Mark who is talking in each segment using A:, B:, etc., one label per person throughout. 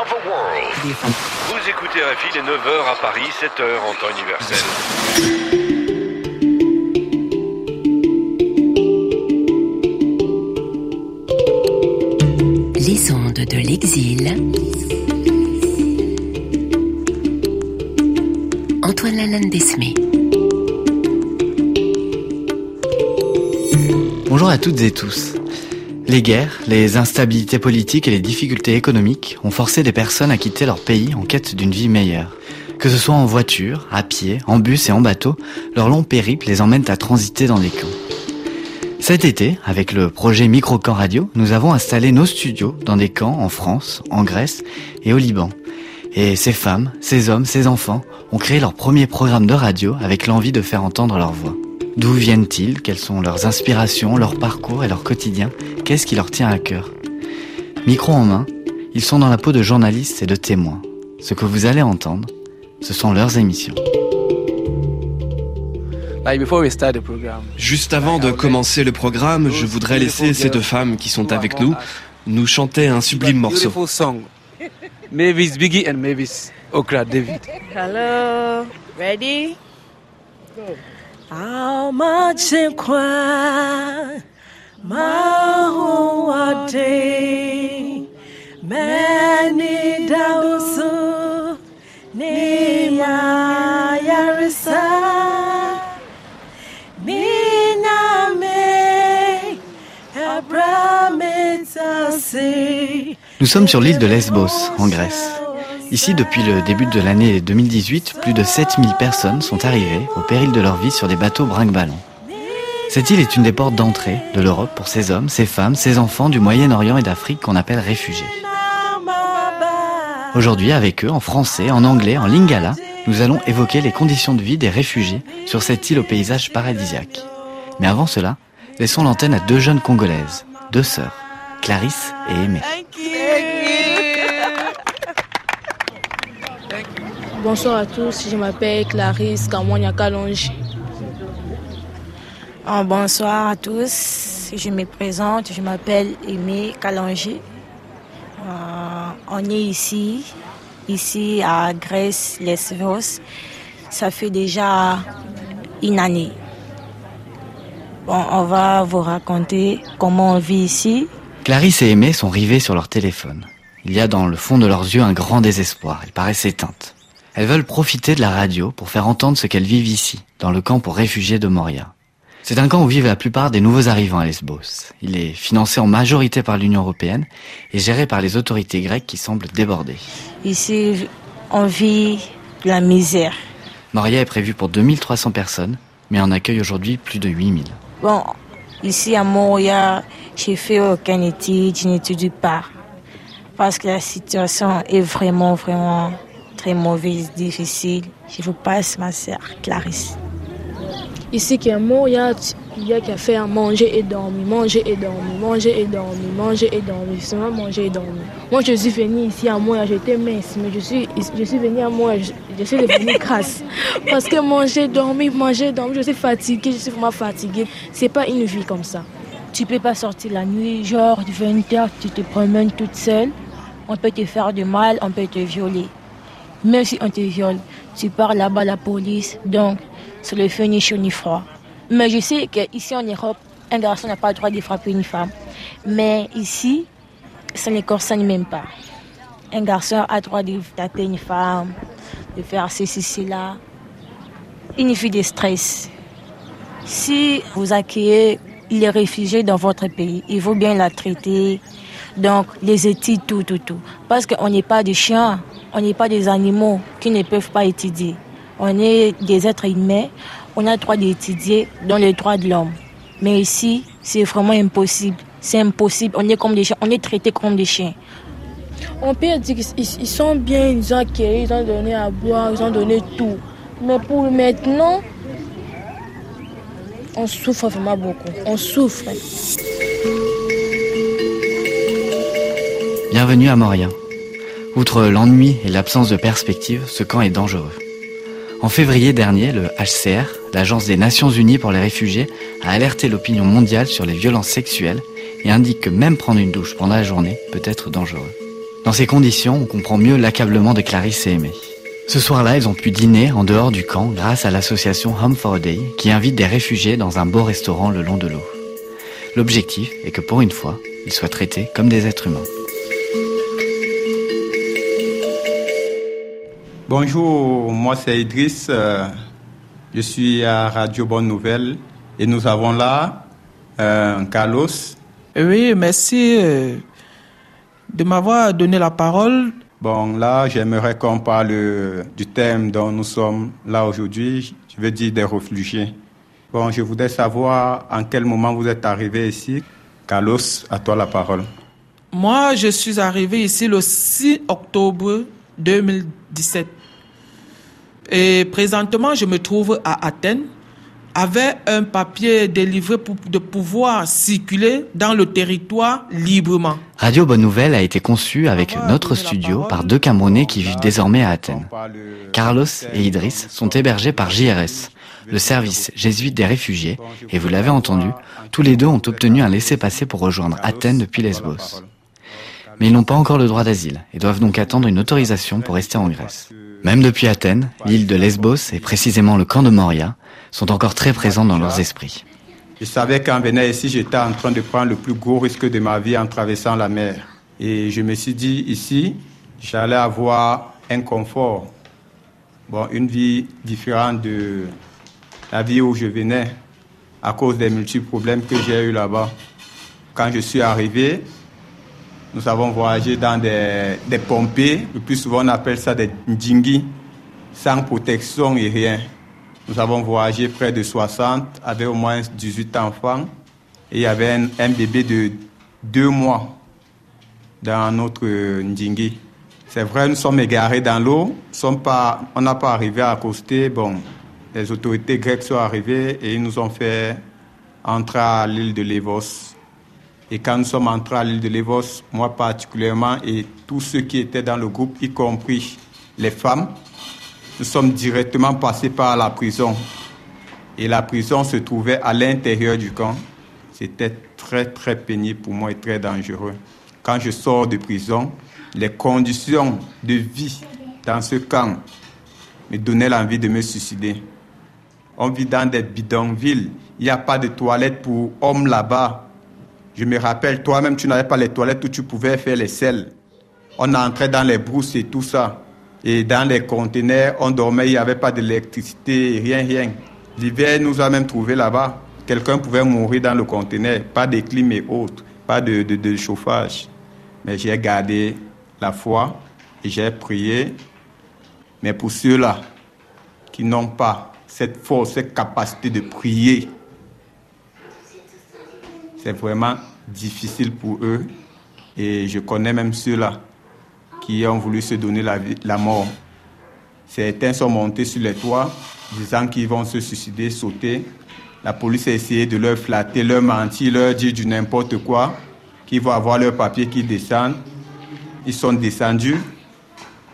A: of world. Vous écoutez RFI les 9h à Paris, 7h en temps universel.
B: Les ondes de l'exil. Antoine Lalanne Desmé.
C: Bonjour à toutes et tous. Les guerres, les instabilités politiques et les difficultés économiques ont forcé des personnes à quitter leur pays en quête d'une vie meilleure. Que ce soit en voiture, à pied, en bus et en bateau, leur long périple les emmène à transiter dans des camps. Cet été, avec le projet Microcamp Radio, nous avons installé nos studios dans des camps en France, en Grèce et au Liban. Et ces femmes, ces hommes, ces enfants ont créé leur premier programme de radio avec l'envie de faire entendre leur voix. D'où viennent-ils? Quelles sont leurs inspirations, leur parcours et leur quotidien? Qu'est-ce qui leur tient à cœur? Micro en main, ils sont dans la peau de journalistes et de témoins. Ce que vous allez entendre, ce sont leurs émissions.
D: Juste avant de commencer le programme, je voudrais laisser ces deux femmes qui sont avec nous nous chanter un sublime morceau.
E: Mavis Biggie and Mavis Okra David.
F: Hello, ready?
C: Nous sommes sur l'île de Lesbos, en Grèce. Ici, depuis le début de l'année 2018, plus de 7000 personnes sont arrivées au péril de leur vie sur des bateaux brinque-ballons. Cette île est une des portes d'entrée de l'Europe pour ces hommes, ces femmes, ces enfants du Moyen-Orient et d'Afrique qu'on appelle réfugiés. Aujourd'hui, avec eux, en français, en anglais, en lingala, nous allons évoquer les conditions de vie des réfugiés sur cette île au paysage paradisiaque. Mais avant cela, laissons l'antenne à deux jeunes Congolaises, deux sœurs, Clarisse et Aimée.
G: Bonsoir à tous, je m'appelle Clarisse Kamonia Kalonji.
H: Ah, bonsoir à tous, je me présente, je m'appelle Aimé Kalonji. Euh, on est ici, ici à Grèce, Lesvos. Ça fait déjà une année. Bon, on va vous raconter comment on vit ici.
C: Clarisse et Aimée sont rivées sur leur téléphone. Il y a dans le fond de leurs yeux un grand désespoir. Elles paraissent éteintes. Elles veulent profiter de la radio pour faire entendre ce qu'elles vivent ici, dans le camp pour réfugiés de Moria. C'est un camp où vivent la plupart des nouveaux arrivants à Lesbos. Il est financé en majorité par l'Union européenne et géré par les autorités grecques qui semblent débordées.
H: Ici, on vit la misère.
C: Moria est prévu pour 2300 personnes, mais en accueille aujourd'hui plus de 8000.
H: Bon, ici à Moria, j'ai fait aucune étude, je n'étudie pas. Parce que la situation est vraiment, vraiment très mauvaise, difficile. Je vous passe ma sœur Clarisse.
G: Ici, qui est mort, il y a, il y a qu'à faire manger et dormir, manger et dormir, manger et dormir, manger et dormir, seulement manger et dormir. Moi, je suis venue ici à Moya, j'étais mince, mais je suis, je suis venue à je, je suis devenue grasse. Parce que manger, dormir, manger, dormir, je suis fatiguée, je suis vraiment fatiguée. C'est pas une vie comme ça.
H: Tu peux pas sortir la nuit, genre 20h, tu te promènes toute seule. On peut te faire du mal, on peut te violer. Même si on te viole, tu pars là-bas la police, donc c'est le feu ni chaud ni froid. Mais je sais qu'ici en Europe, un garçon n'a pas le droit de frapper une femme. Mais ici, ça ne concerne même pas. Un garçon a le droit de taper une femme, de faire ceci, cela. Une fille de stress. Si vous accueillez les réfugiés dans votre pays, il faut bien la traiter. Donc, les études, tout, tout, tout. Parce qu'on n'est pas des chiens, on n'est pas des animaux qui ne peuvent pas étudier. On est des êtres humains, on a le droit d'étudier dans les droits de l'homme. Mais ici, c'est vraiment impossible. C'est impossible. On est comme des chiens, on est traités comme des chiens.
G: On peut dire qu'ils sont bien, ils ont accueilli, ils ont donné à boire, ils ont donné tout. Mais pour maintenant, on souffre vraiment beaucoup. On souffre.
C: Bienvenue à Moria. Outre l'ennui et l'absence de perspective, ce camp est dangereux. En février dernier, le HCR, l'Agence des Nations Unies pour les réfugiés, a alerté l'opinion mondiale sur les violences sexuelles et indique que même prendre une douche pendant la journée peut être dangereux. Dans ces conditions, on comprend mieux l'accablement de Clarisse et Aimé. Ce soir-là, ils ont pu dîner en dehors du camp grâce à l'association Home for a Day qui invite des réfugiés dans un beau restaurant le long de l'eau. L'objectif est que pour une fois, ils soient traités comme des êtres humains.
I: Bonjour, moi c'est Idriss. euh, Je suis à Radio Bonne Nouvelle et nous avons là euh, Carlos.
J: Oui, merci euh, de m'avoir donné la parole.
I: Bon, là, j'aimerais qu'on parle du thème dont nous sommes là aujourd'hui, je veux dire des réfugiés. Bon, je voudrais savoir en quel moment vous êtes arrivé ici. Carlos, à toi la parole.
J: Moi, je suis arrivé ici le 6 octobre 2017. Et présentement, je me trouve à Athènes avec un papier délivré pour de pouvoir circuler dans le territoire librement.
C: Radio Bonne Nouvelle a été conçue avec notre studio par deux Camerounais qui vivent désormais à Athènes. Carlos et Idriss sont hébergés par JRS, le service jésuite des réfugiés, et vous l'avez entendu, tous les deux ont obtenu un laissez-passer pour rejoindre Athènes depuis Lesbos. Mais ils n'ont pas encore le droit d'asile et doivent donc attendre une autorisation pour rester en Grèce. Même depuis Athènes, l'île de Lesbos et précisément le camp de Moria sont encore très présents dans leurs esprits.
I: Je savais qu'en venant ici, j'étais en train de prendre le plus gros risque de ma vie en traversant la mer. Et je me suis dit, ici, j'allais avoir un confort. Bon, une vie différente de la vie où je venais à cause des multiples problèmes que j'ai eu là-bas. Quand je suis arrivé, nous avons voyagé dans des, des pompées. Le plus souvent, on appelle ça des ndjingi, sans protection et rien. Nous avons voyagé près de 60 avec au moins 18 enfants. Et il y avait un, bébé de deux mois dans notre Ndjingi. C'est vrai, nous sommes égarés dans l'eau. On n'a pas arrivé à accoster. Bon, les autorités grecques sont arrivées et ils nous ont fait entrer à l'île de Lévos. Et quand nous sommes entrés à l'île de Lévos, moi particulièrement, et tous ceux qui étaient dans le groupe, y compris les femmes, nous sommes directement passés par la prison. Et la prison se trouvait à l'intérieur du camp. C'était très, très pénible pour moi et très dangereux. Quand je sors de prison, les conditions de vie dans ce camp me donnaient l'envie de me suicider. On vit dans des bidonvilles. Il n'y a pas de toilettes pour hommes là-bas. Je me rappelle, toi-même, tu n'avais pas les toilettes où tu pouvais faire les selles. On entrait dans les brousses et tout ça. Et dans les conteneurs, on dormait, il n'y avait pas d'électricité, rien, rien. L'hiver nous a même trouvé là-bas. Quelqu'un pouvait mourir dans le conteneur, pas de clim et autres, pas de, de- de chauffage. Mais j'ai gardé la foi et j'ai prié. Mais pour ceux-là qui n'ont pas cette force, cette capacité de prier, c'est vraiment difficile pour eux. Et je connais même ceux-là qui ont voulu se donner la, la mort. Certains sont montés sur les toits, disant qu'ils vont se suicider, sauter. La police a essayé de leur flatter, leur mentir, leur dire du n'importe quoi, qu'ils vont avoir leurs papiers qui descendent. Ils sont descendus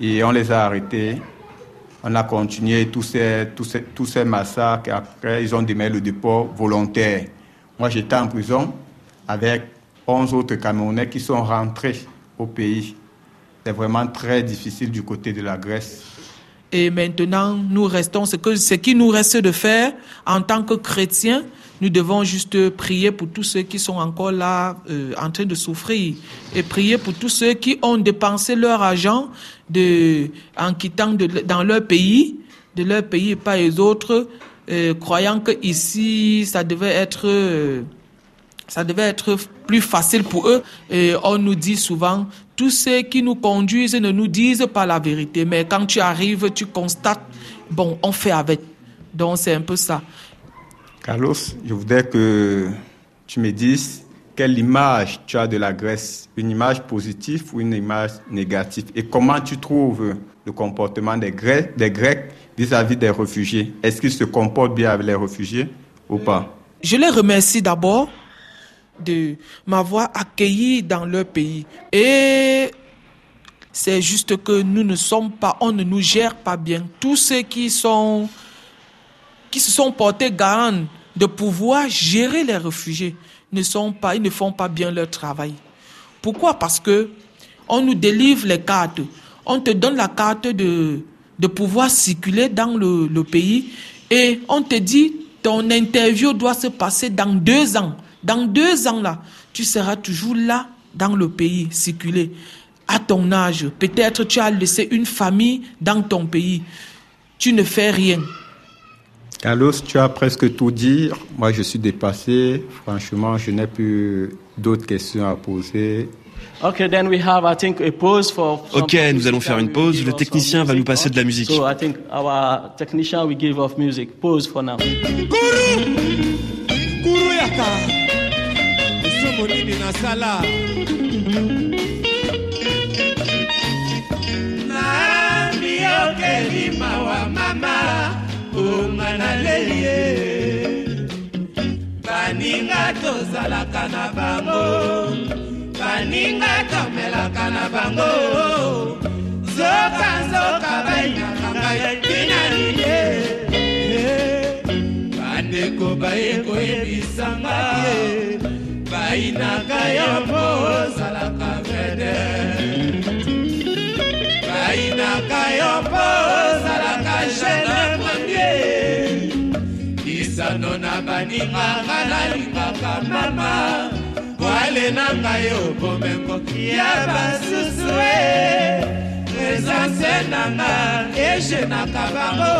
I: et on les a arrêtés. On a continué tous ces, tous ces, tous ces massacres. Après, ils ont démarré le dépôt volontaire. Moi, j'étais en prison avec 11 autres Camerounais qui sont rentrés au pays. C'est vraiment très difficile du côté de la Grèce.
J: Et maintenant, nous restons, ce, que, ce qui nous reste de faire en tant que chrétiens, nous devons juste prier pour tous ceux qui sont encore là euh, en train de souffrir et prier pour tous ceux qui ont dépensé leur argent en quittant dans leur pays, de leur pays et pas les autres, euh, croyant que ici ça devait être euh, ça devait être plus facile pour eux. Et on nous dit souvent, tous ceux qui nous conduisent ne nous disent pas la vérité. Mais quand tu arrives, tu constates, bon, on fait avec. Donc c'est un peu ça.
I: Carlos, je voudrais que tu me dises quelle image tu as de la Grèce, une image positive ou une image négative, et comment tu trouves le comportement des Grecs, des Grecs vis-à-vis des réfugiés? Est-ce qu'ils se comportent bien avec les réfugiés ou pas?
J: Je les remercie d'abord de m'avoir accueilli dans leur pays. Et c'est juste que nous ne sommes pas, on ne nous gère pas bien. Tous ceux qui sont, qui se sont portés garants de pouvoir gérer les réfugiés ne sont pas, ils ne font pas bien leur travail. Pourquoi? Parce que On nous délivre les cartes. On te donne la carte de, de pouvoir circuler dans le, le pays et on te dit ton interview doit se passer dans deux ans. Dans deux ans là, tu seras toujours là dans le pays, circuler. À ton âge, peut-être tu as laissé une famille dans ton pays. Tu ne fais rien.
I: Carlos, tu as presque tout dit. Moi, je suis dépassé. Franchement, je n'ai plus d'autres questions à poser.
K: Okay, then we have, I think, a pause for some
D: Ok, nous allons faire une pause. Le technicien va nous passer de la musique.
K: So I think our technician will give off music. Pause for now.
L: kuru yaka esomo nini nasala namiokeli mawa mama onga naleli ye baninga tozalaka na bango baninga tomelaka na bango. Zoka nzoka bainaka ngai tina liye bandeko baye koyebisanga. ye bayinaka yo mpo ozalaka vede. Bayinaka yo mpo ozalaka gene premier lisano na baninganga nalingaka mama. Wale na ngai yo bomengo ya basusu e. Presence nanga ejenaka bango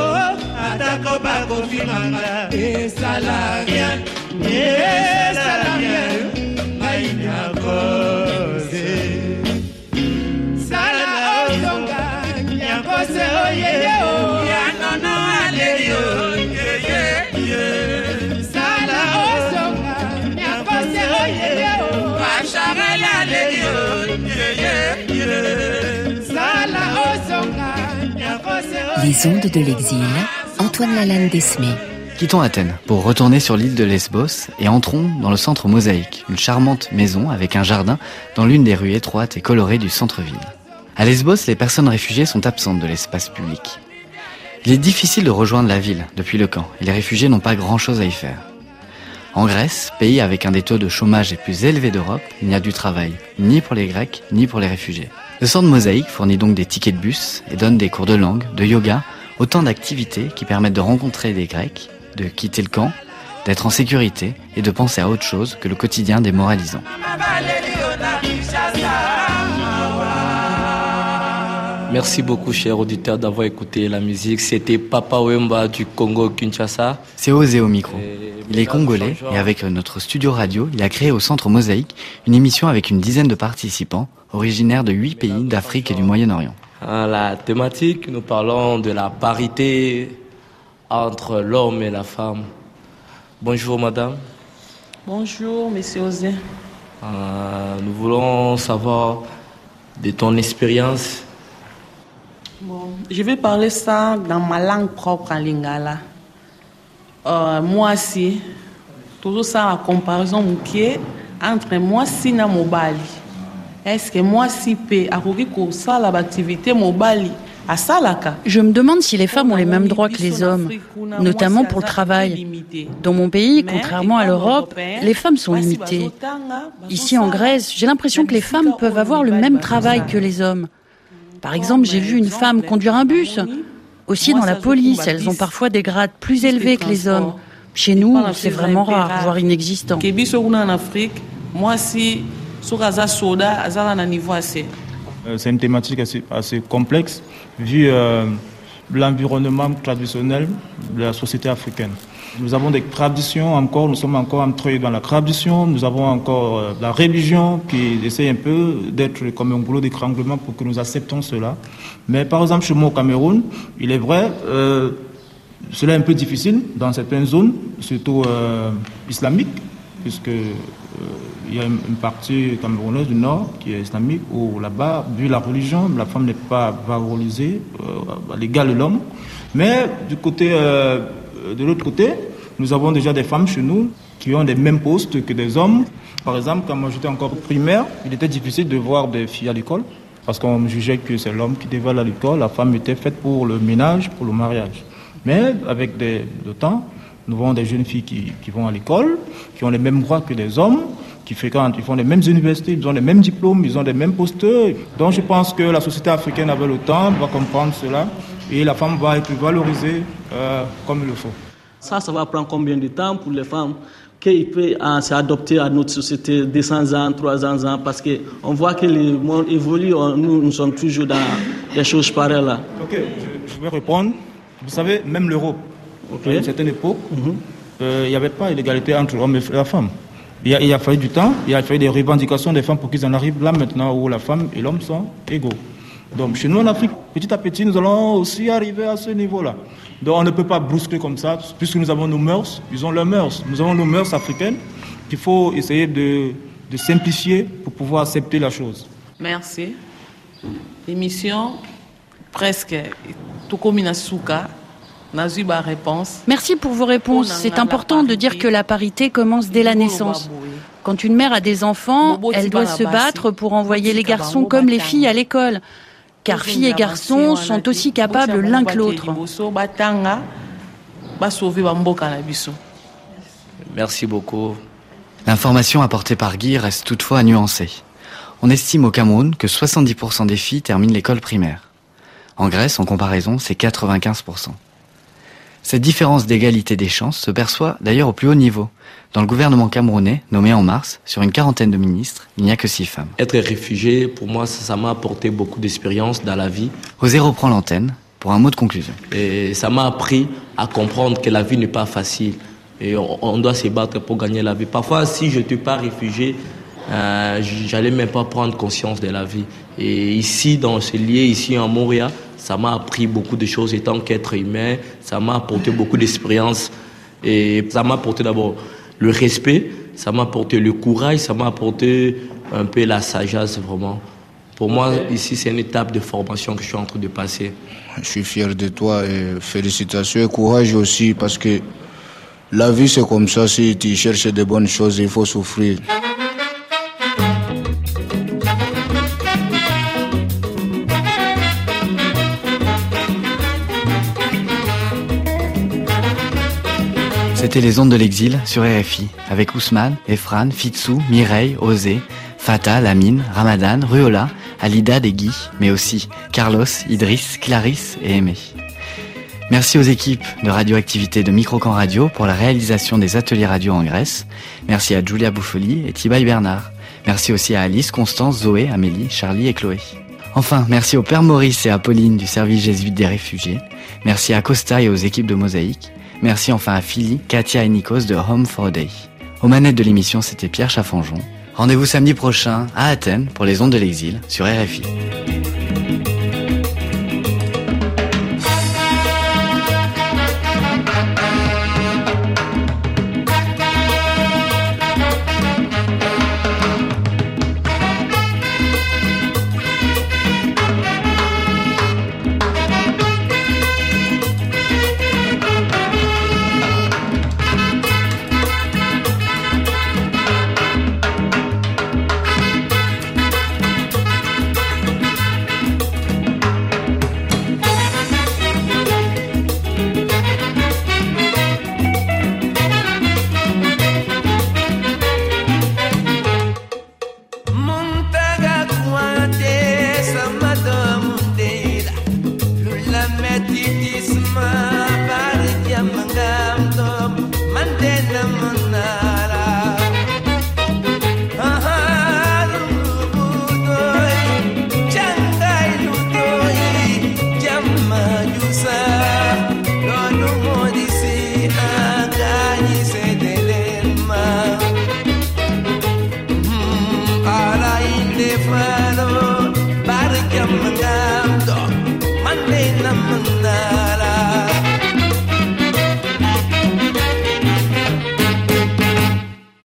L: atako bakofinganga esala rien esala rien
B: Les ondes de l'exil, Antoine Lalanne Desmé.
C: Quittons Athènes pour retourner sur l'île de Lesbos et entrons dans le centre Mosaïque, une charmante maison avec un jardin dans l'une des rues étroites et colorées du centre-ville. À Lesbos, les personnes réfugiées sont absentes de l'espace public. Il est difficile de rejoindre la ville depuis le camp et les réfugiés n'ont pas grand-chose à y faire. En Grèce, pays avec un des taux de chômage les plus élevés d'Europe, il n'y a du travail, ni pour les Grecs, ni pour les réfugiés. Le centre Mosaïque fournit donc des tickets de bus et donne des cours de langue, de yoga, autant d'activités qui permettent de rencontrer des Grecs, de quitter le camp, d'être en sécurité et de penser à autre chose que le quotidien démoralisant.
K: Merci beaucoup, chers auditeurs, d'avoir écouté la musique. C'était Papa Wemba du Congo Kinshasa.
C: C'est osé au micro. Il est congolais et avec notre studio radio, il a créé au Centre Mosaïque une émission avec une dizaine de participants originaires de huit pays d'Afrique et du Moyen-Orient.
K: La thématique, nous parlons de la parité entre l'homme et la femme. Bonjour, madame.
M: Bonjour, monsieur Osé.
K: Euh, nous voulons savoir de ton expérience.
M: Bon, je vais parler ça dans ma langue propre en lingala. Euh, moi aussi, toujours ça la comparaison entre moi si na mobali. Est-ce que moi si pe akoki kosala activité mobali
N: Je me demande si les femmes ont les mêmes droits que les hommes, notamment pour le travail. Dans mon pays, contrairement à l'Europe, les femmes sont limitées. Ici en Grèce, j'ai l'impression que les femmes peuvent avoir le même travail que les hommes. Par exemple, j'ai vu une femme conduire un bus. Aussi dans la police, elles ont parfois des grades plus élevés que les hommes. Chez nous, c'est vraiment rare, voire inexistant.
O: Euh, C'est une thématique assez, complexe vu euh, l'environnement traditionnel de la société africaine. Nous avons des traditions encore, nous sommes encore entrés dans la tradition, nous avons encore euh, la religion qui essaie un peu d'être comme un boulot d'étranglement pour que nous acceptons cela. Mais par exemple, chez moi au Cameroun, il est vrai, cela est un peu difficile dans certaines zones, surtout islamiques, puisque euh, il y a une partie camerounaise du nord qui est islamique où là-bas, vu la religion, la femme n'est pas valorisée euh, à l'égal de l'homme. Mais du côté, euh, de l'autre côté, nous avons déjà des femmes chez nous qui ont les mêmes postes que des hommes. Par exemple, quand moi j'étais encore primaire, il était difficile de voir des filles à l'école parce qu'on jugeait que c'est l'homme qui devait aller à l'école, la femme était faite pour le ménage, pour le mariage. Mais avec le temps, nous voyons des jeunes filles qui, qui vont à l'école, qui ont les mêmes droits que les hommes, qui fréquentent, ils font les mêmes universités, ils ont les mêmes diplômes, ils ont les mêmes posteurs. Donc je pense que la société africaine avec le temps va comprendre cela et la femme va être valorisée euh, comme il le faut.
P: Ça, ça va prendre combien de temps pour les femmes qu'ils peuvent euh, s'adapter à notre société 200 ans, 300 ans, parce qu'on voit que le monde évolue, nous, nous sommes toujours dans des choses pareilles là.
O: Ok, je, vais répondre. Vous savez, même l'Europe, à une certaine époque, euh, il n'y avait pas d'égalité entre l'homme et la femme. Il a, il a, fallu du temps, il a fallu des revendications des femmes pour qu'ils en arrivent là maintenant où la femme et l'homme sont égaux. Donc chez nous en Afrique, petit à petit, nous allons aussi arriver à ce niveau-là. Donc on ne peut pas brusquer comme ça, puisque nous avons nos mœurs, ils ont leurs mœurs. Nous avons nos mœurs africaines qu'il faut essayer de, de, simplifier pour pouvoir accepter la chose.
M: Merci. L'émission, presque tout comme une souka.
N: Merci pour vos réponses. C'est important de dire que la parité commence dès la naissance. Quand une mère a des enfants, elle doit se battre pour envoyer les garçons comme les filles à l'école car filles et garçons sont aussi capables l'un que l'autre.
K: Merci beaucoup.
C: L'information apportée par Guy reste toutefois à nuancer. On estime au Cameroun que 70% des filles terminent l'école primaire. En Grèce, en comparaison, c'est 95%. Cette différence d'égalité des chances se perçoit d'ailleurs au plus haut niveau. Dans le gouvernement camerounais, nommé en mars, sur une quarantaine de ministres, il n'y a que six femmes.
K: Être réfugié, pour moi, ça m'a apporté beaucoup d'expérience dans la vie.
C: Osé reprend l'antenne pour un mot de conclusion.
K: Et ça m'a appris à comprendre que la vie n'est pas facile. Et on, doit se battre pour gagner la vie. Parfois, si je n'étais pas réfugié, euh, j'allais même pas prendre conscience de la vie. Et ici, dans ce lieu, ici en Montréal, ça m'a appris beaucoup de choses étant qu'être humain. Ça m'a apporté beaucoup d'expérience. Et ça m'a apporté d'abord le respect, ça m'a apporté le courage, ça m'a apporté un peu la sagesse vraiment. Pour moi, ici, c'est une étape de formation que je suis en train de passer.
Q: Je suis fier de toi et félicitations et courage aussi parce que la vie, c'est comme ça. Si tu cherches de bonnes choses, il faut souffrir.
C: Les ondes de l'exil sur RFI, avec Ousmane, Efran, Fitsou, Mireille, Osé, Fata, Lamine, Ramadan, Ruola, Alida, Degui, mais aussi Carlos, Idriss, Clarisse et Aimé. Merci aux équipes de radioactivité de Microcan Radio pour la réalisation des ateliers radio en Grèce. Merci à Julia Bouffoli et Thibaï Bernard. Merci aussi à Alice, Constance, Zoé, Amélie, Charlie et Chloé. Enfin, merci au Père Maurice et à Pauline du service jésuite des réfugiés. Merci à Costa et aux équipes de Mosaïque. Merci enfin à Philly, Katia et Nikos de Home for a Day. Aux manettes de l'émission, c'était Pierre Chaffanjon. Rendez-vous samedi prochain à Athènes pour les ondes de l'exil sur RFI. need